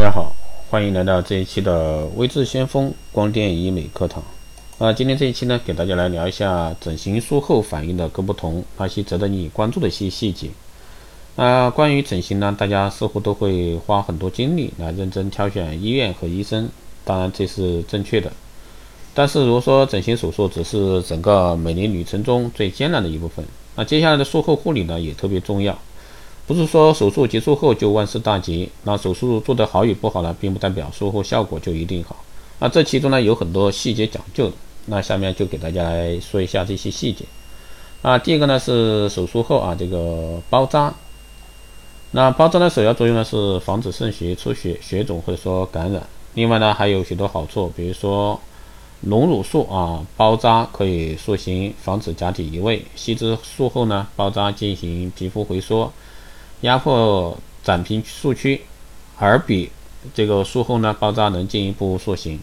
大家好，欢迎来到这一期的微智先锋光电医美课堂。啊，今天这一期呢，给大家来聊一下整形术后反应的各不同，那些值得你关注的一些细节。那关于整形呢，大家似乎都会花很多精力来认真挑选医院和医生，当然这是正确的。但是如果说整形手术只是整个美丽旅程中最艰难的一部分，那接下来的术后护理呢，也特别重要。不是说手术结束后就万事大吉，那手术做得好与不好呢，并不代表术后效果就一定好。那这其中呢有很多细节讲究，那下面就给大家来说一下这些细节。啊，第一个呢是手术后啊这个包扎，那包扎的首要作用呢是防止渗血、出血、血肿或者说感染。另外呢还有许多好处，比如说隆乳术啊包扎可以塑形，防止假体移位；吸脂术后呢包扎进行皮肤回缩。压迫展平术区，而比这个术后呢包扎能进一步塑形。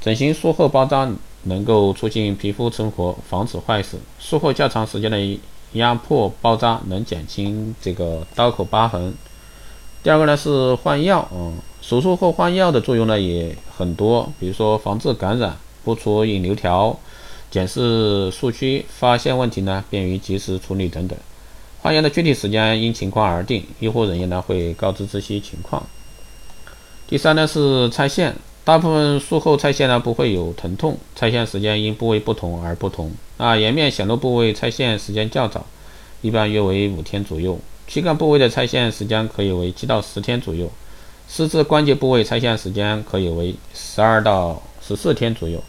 整形术后包扎能够促进皮肤存活，防止坏死。术后较长时间的压迫包扎能减轻这个刀口疤痕。第二个呢是换药，嗯，手术后换药的作用呢也很多，比如说防治感染、不出引流条、检视术区、发现问题呢便于及时处理等等。换药的具体时间因情况而定，医护人员呢会告知这些情况。第三呢是拆线，大部分术后拆线呢不会有疼痛，拆线时间因部位不同而不同。啊，颜面显露部位拆线时间较早，一般约为五天左右；躯干部位的拆线时间可以为七到十天左右；四肢关节部位拆线时间可以为十二到十四天左右。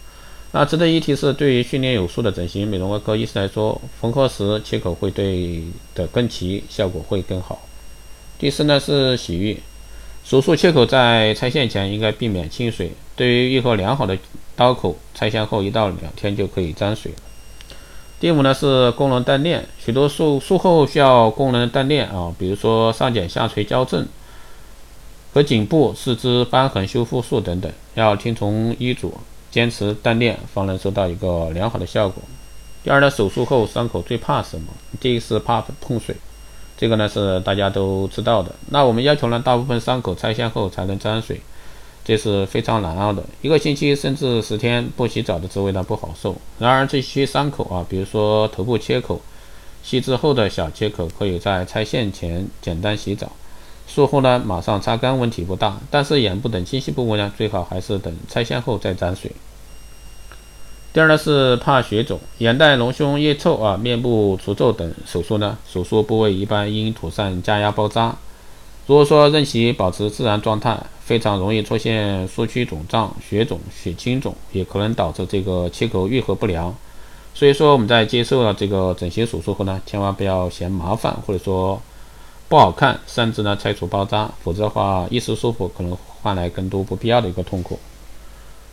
那值得一提是，对于训练有素的整形美容外科医师来说，缝合时切口会对的更齐，效果会更好。第四呢是洗浴，手术切口在拆线前应该避免清水。对于愈合良好的刀口，拆线后一到两天就可以沾水。第五呢是功能锻炼，许多术术后需要功能锻炼啊，比如说上睑下垂矫正和颈部、四肢瘢痕修复术等等，要听从医嘱。坚持锻炼，方能收到一个良好的效果。第二呢，手术后伤口最怕什么？第一是怕碰水，这个呢是大家都知道的。那我们要求呢，大部分伤口拆线后才能沾水，这是非常难熬的。一个星期甚至十天不洗澡的滋味呢不好受。然而这些伤口啊，比如说头部切口、细致后的小切口，可以在拆线前简单洗澡。术后呢，马上擦干问题不大，但是眼部等清晰部位呢，最好还是等拆线后再沾水。第二呢是怕血肿，眼袋、隆胸、腋臭啊、面部除皱等手术呢，手术部位一般应妥善加压包扎。如果说任其保持自然状态，非常容易出现术区肿胀、血肿、血清肿，也可能导致这个切口愈合不良。所以说我们在接受了这个整形手术后呢，千万不要嫌麻烦，或者说。不好看，甚至呢拆除包扎，否则的话一时舒服可能换来更多不必要的一个痛苦。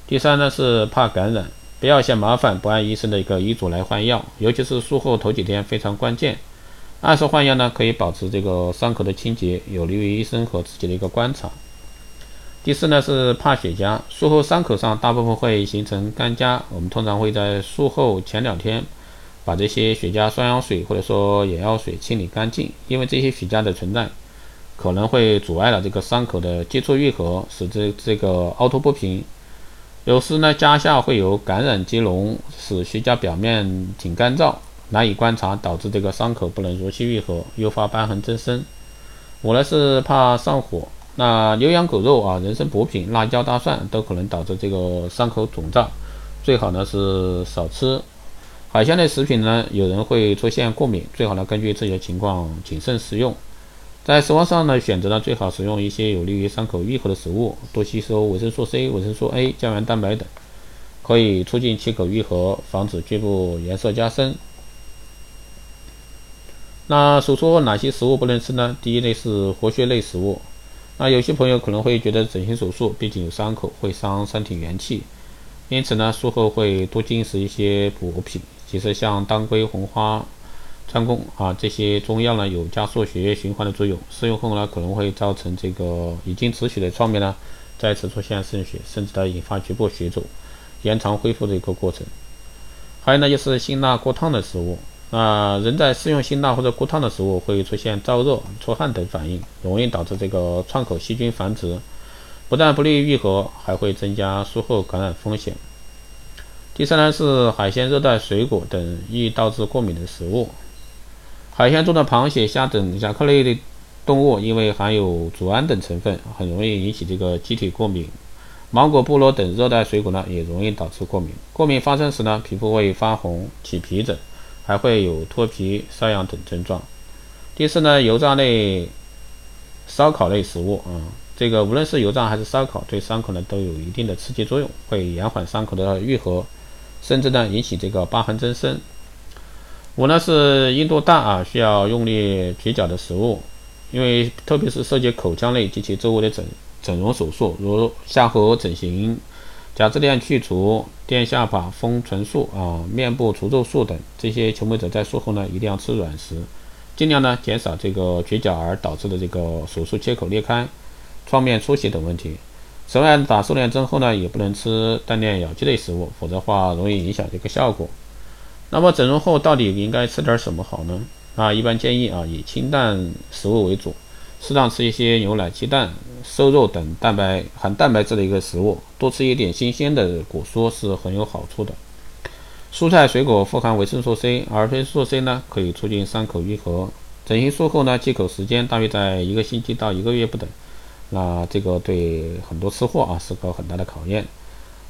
第三呢是怕感染，不要嫌麻烦，不按医生的一个医嘱来换药，尤其是术后头几天非常关键。按时换药呢可以保持这个伤口的清洁，有利于医生和自己的一个观察。第四呢是怕血痂，术后伤口上大部分会形成干痂，我们通常会在术后前两天。把这些血痂双氧水或者说眼药水清理干净，因为这些血痂的存在可能会阻碍了这个伤口的接触愈合，使这这个凹凸不平。有时呢，痂下会有感染接脓，使血痂表面挺干燥，难以观察，导致这个伤口不能如期愈合，诱发瘢痕增生。我呢是怕上火，那牛羊狗肉啊、人参补品、辣椒、大蒜都可能导致这个伤口肿胀，最好呢是少吃。海鲜类食品呢，有人会出现过敏，最好呢根据自己的情况谨慎食用。在食物上呢，选择呢最好使用一些有利于伤口愈合的食物，多吸收维生素 C、维生素 A、胶原蛋白等，可以促进切口愈合，防止局部颜色加深。那手术后哪些食物不能吃呢？第一类是活血类食物。那有些朋友可能会觉得整形手术毕竟有伤口，会伤身体元气，因此呢术后会多进食一些补品。其实像当归、红花、川芎啊这些中药呢，有加速血液循环的作用。使用后呢，可能会造成这个已经止血的创面呢，再次出现渗血，甚至呢引发局部血肿，延长恢复的一个过程。还有呢，就是辛辣过烫的食物。啊，人在食用辛辣或者过烫的食物，会出现燥热、出汗等反应，容易导致这个创口细菌繁殖。不但不利于愈合，还会增加术后感染风险。第三呢是海鲜、热带水果等易导致过敏的食物。海鲜中的螃蟹、虾等甲壳类的动物，因为含有组胺等成分，很容易引起这个机体过敏。芒果、菠萝等热带水果呢，也容易导致过敏。过敏发生时呢，皮肤会发红、起皮疹，还会有脱皮、瘙痒等症状。第四呢，油炸类、烧烤类食物啊，这个无论是油炸还是烧烤，对伤口呢都有一定的刺激作用，会延缓伤口的愈合。甚至呢引起这个疤痕增生。五呢是硬度大啊，需要用力咀嚼的食物，因为特别是涉及口腔内及其周围的整整容手术，如下颌整形、假自恋去除、垫下巴、丰唇术啊、面部除皱术等，这些求美者在术后呢一定要吃软食，尽量呢减少这个绝角而导致的这个手术切口裂开、创面出血等问题。此外，打瘦脸针后呢，也不能吃单链咬肌类食物，否则话容易影响这个效果。那么整容后到底应该吃点什么好呢？啊，一般建议啊，以清淡食物为主，适当吃一些牛奶、鸡蛋、瘦肉等蛋白含蛋白质的一个食物，多吃一点新鲜的果蔬是很有好处的。蔬菜水果富含维生素 C，而维生素 C 呢，可以促进伤口愈合。整形术后呢，忌口时间大约在一个星期到一个月不等。那这个对很多吃货啊是个很大的考验，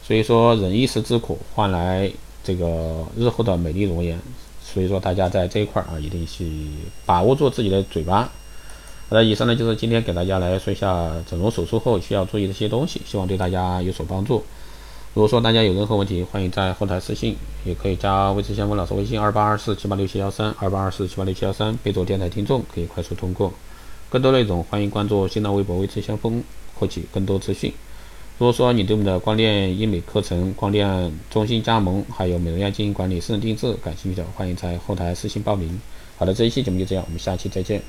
所以说忍一时之苦换来这个日后的美丽容颜，所以说大家在这一块儿啊一定去把握住自己的嘴巴。好的，以上呢就是今天给大家来说一下整容手术后需要注意的一些东西，希望对大家有所帮助。如果说大家有任何问题，欢迎在后台私信，也可以加微之相锋老师微信二八二四七八六七幺三二八二四七八六七幺三，备注电台听众，可以快速通过。更多内容，欢迎关注新浪微博“微知先锋”，获取更多资讯。如果说你对我们的光电医美课程、光电中心加盟，还有美容院经营管理、私人定制感兴趣的，欢迎在后台私信报名。好的，这一期节目就这样，我们下期再见。